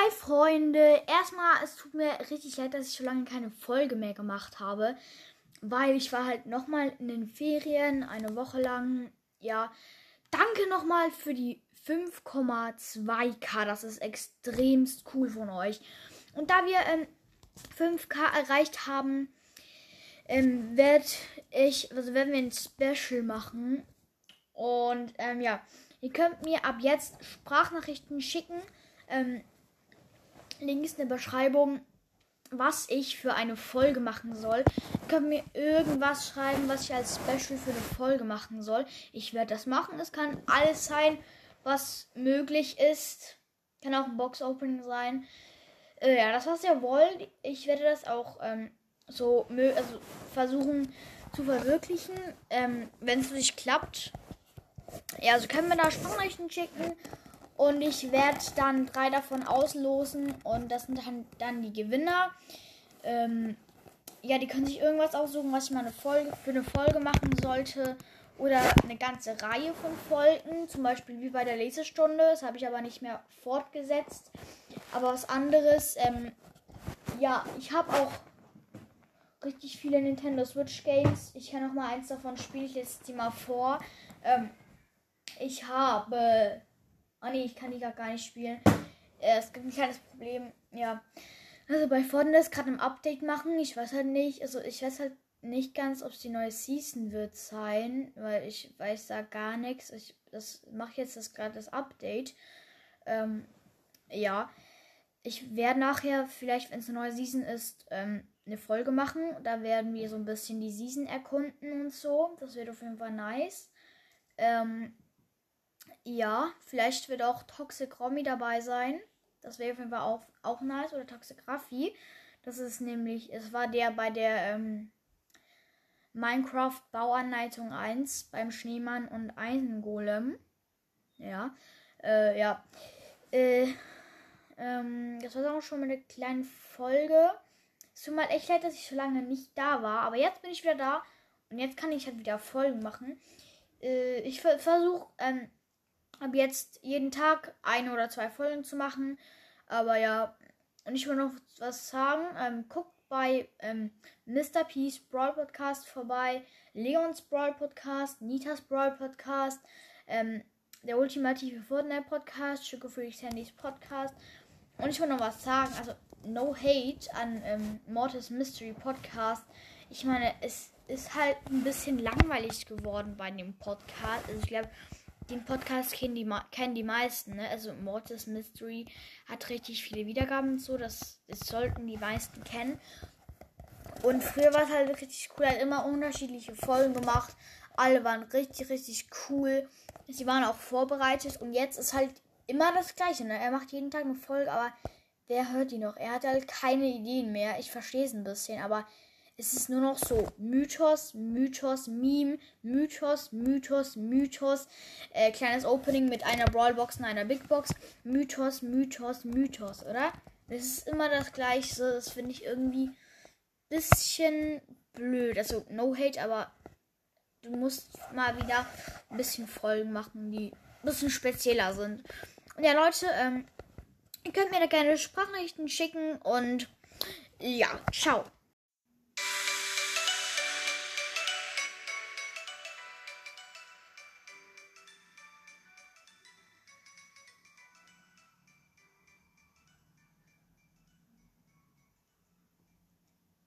Hi Freunde, erstmal, es tut mir richtig leid, dass ich so lange keine Folge mehr gemacht habe, weil ich war halt nochmal in den Ferien, eine Woche lang. Ja, danke nochmal für die 5,2k, das ist extremst cool von euch. Und da wir ähm, 5k erreicht haben, ähm, werde ich, also werden wir ein Special machen. Und ähm, ja, ihr könnt mir ab jetzt Sprachnachrichten schicken. Ähm, links in der Beschreibung, was ich für eine Folge machen soll. Ihr könnt mir irgendwas schreiben, was ich als Special für eine Folge machen soll. Ich werde das machen. Es kann alles sein, was möglich ist. Kann auch ein Box-Opening sein. Äh, ja, das, was ihr wollt. Ich werde das auch ähm, so also versuchen zu verwirklichen. Ähm, Wenn es nicht klappt. Ja, also können wir da Sprachnachrichten schicken. Und ich werde dann drei davon auslosen. Und das sind dann, dann die Gewinner. Ähm, ja, die können sich irgendwas aussuchen, was ich mal eine Folge, für eine Folge machen sollte. Oder eine ganze Reihe von Folgen. Zum Beispiel wie bei der Lesestunde. Das habe ich aber nicht mehr fortgesetzt. Aber was anderes. Ähm, ja, ich habe auch richtig viele Nintendo Switch Games. Ich kann noch mal eins davon spielen. Ich lese die mal vor. Ähm, ich habe Oh nee, ich kann die gar nicht spielen. Äh, es gibt ein kleines Problem. Ja. Also bei Fortnite gerade ein Update machen. Ich weiß halt nicht. Also ich weiß halt nicht ganz, ob es die neue Season wird sein, weil ich weiß da gar nichts. Ich das mache jetzt das gerade das Update. Ähm, ja. Ich werde nachher vielleicht, wenn es eine neue Season ist, ähm, eine Folge machen. Da werden wir so ein bisschen die Season erkunden und so. Das wird auf jeden Fall nice. Ähm, ja, vielleicht wird auch Toxic Romy dabei sein. Das wäre auf jeden Fall auch, auch nice. Oder Toxic Raffi. Das ist nämlich, es war der bei der ähm, Minecraft Bauanleitung 1 beim Schneemann und Eisengolem. Ja. Äh, ja. Äh, ähm, das war auch schon mal eine kleine Folge. Es tut mir echt leid, dass ich so lange nicht da war. Aber jetzt bin ich wieder da. Und jetzt kann ich halt wieder Folgen machen. Äh, ich versuche ähm, ab jetzt jeden Tag eine oder zwei Folgen zu machen. Aber ja, und ich will noch was sagen. Ähm, guckt bei ähm, Mr. Peace Brawl Podcast vorbei, Leons Brawl Podcast, Nitas Brawl Podcast, ähm, der ultimative Fortnite Podcast, Sugar Free Sandys Podcast. Und ich will noch was sagen. Also, no hate an ähm, Mortis Mystery Podcast. Ich meine, es ist halt ein bisschen langweilig geworden bei dem Podcast. Also, ich glaube, den Podcast kennen die, kennen die meisten, ne? Also Mortis Mystery hat richtig viele Wiedergaben und so. Das, das sollten die meisten kennen. Und früher war es halt richtig cool. Hat immer unterschiedliche Folgen gemacht. Alle waren richtig, richtig cool. Sie waren auch vorbereitet. Und jetzt ist halt immer das Gleiche. Ne? Er macht jeden Tag eine Folge, aber wer hört die noch? Er hat halt keine Ideen mehr. Ich verstehe es ein bisschen, aber es ist nur noch so Mythos, Mythos, Meme, Mythos, Mythos, Mythos. Äh, kleines Opening mit einer Brawlbox und einer Big Box. Mythos, Mythos, Mythos, oder? Es ist immer das Gleiche. Das finde ich irgendwie bisschen blöd. Also, no hate, aber du musst mal wieder ein bisschen Folgen machen, die ein bisschen spezieller sind. Und ja, Leute, ähm, ihr könnt mir da gerne Sprachnachrichten schicken und ja, ciao.